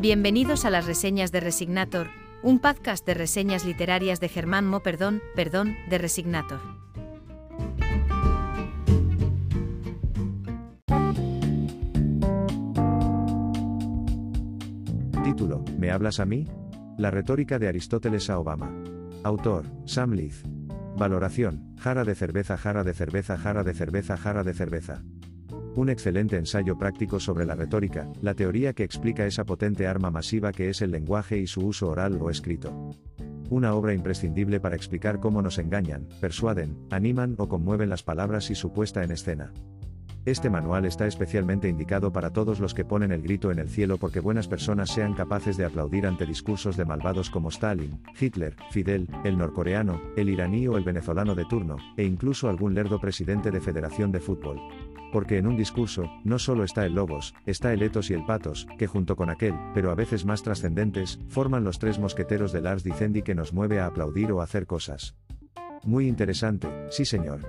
Bienvenidos a las reseñas de Resignator, un podcast de reseñas literarias de Germán Mo Perdón, perdón, de Resignator. Título, ¿Me hablas a mí? La retórica de Aristóteles a Obama. Autor, Sam Leith. Valoración, jara de cerveza, jara de cerveza, jara de cerveza, jara de cerveza. Un excelente ensayo práctico sobre la retórica, la teoría que explica esa potente arma masiva que es el lenguaje y su uso oral o escrito. Una obra imprescindible para explicar cómo nos engañan, persuaden, animan o conmueven las palabras y su puesta en escena. Este manual está especialmente indicado para todos los que ponen el grito en el cielo porque buenas personas sean capaces de aplaudir ante discursos de malvados como Stalin, Hitler, Fidel, el norcoreano, el iraní o el venezolano de turno, e incluso algún lerdo presidente de Federación de Fútbol. Porque en un discurso, no solo está el logos, está el etos y el patos, que junto con aquel, pero a veces más trascendentes, forman los tres mosqueteros de Lars Dicendi que nos mueve a aplaudir o hacer cosas. Muy interesante, sí señor.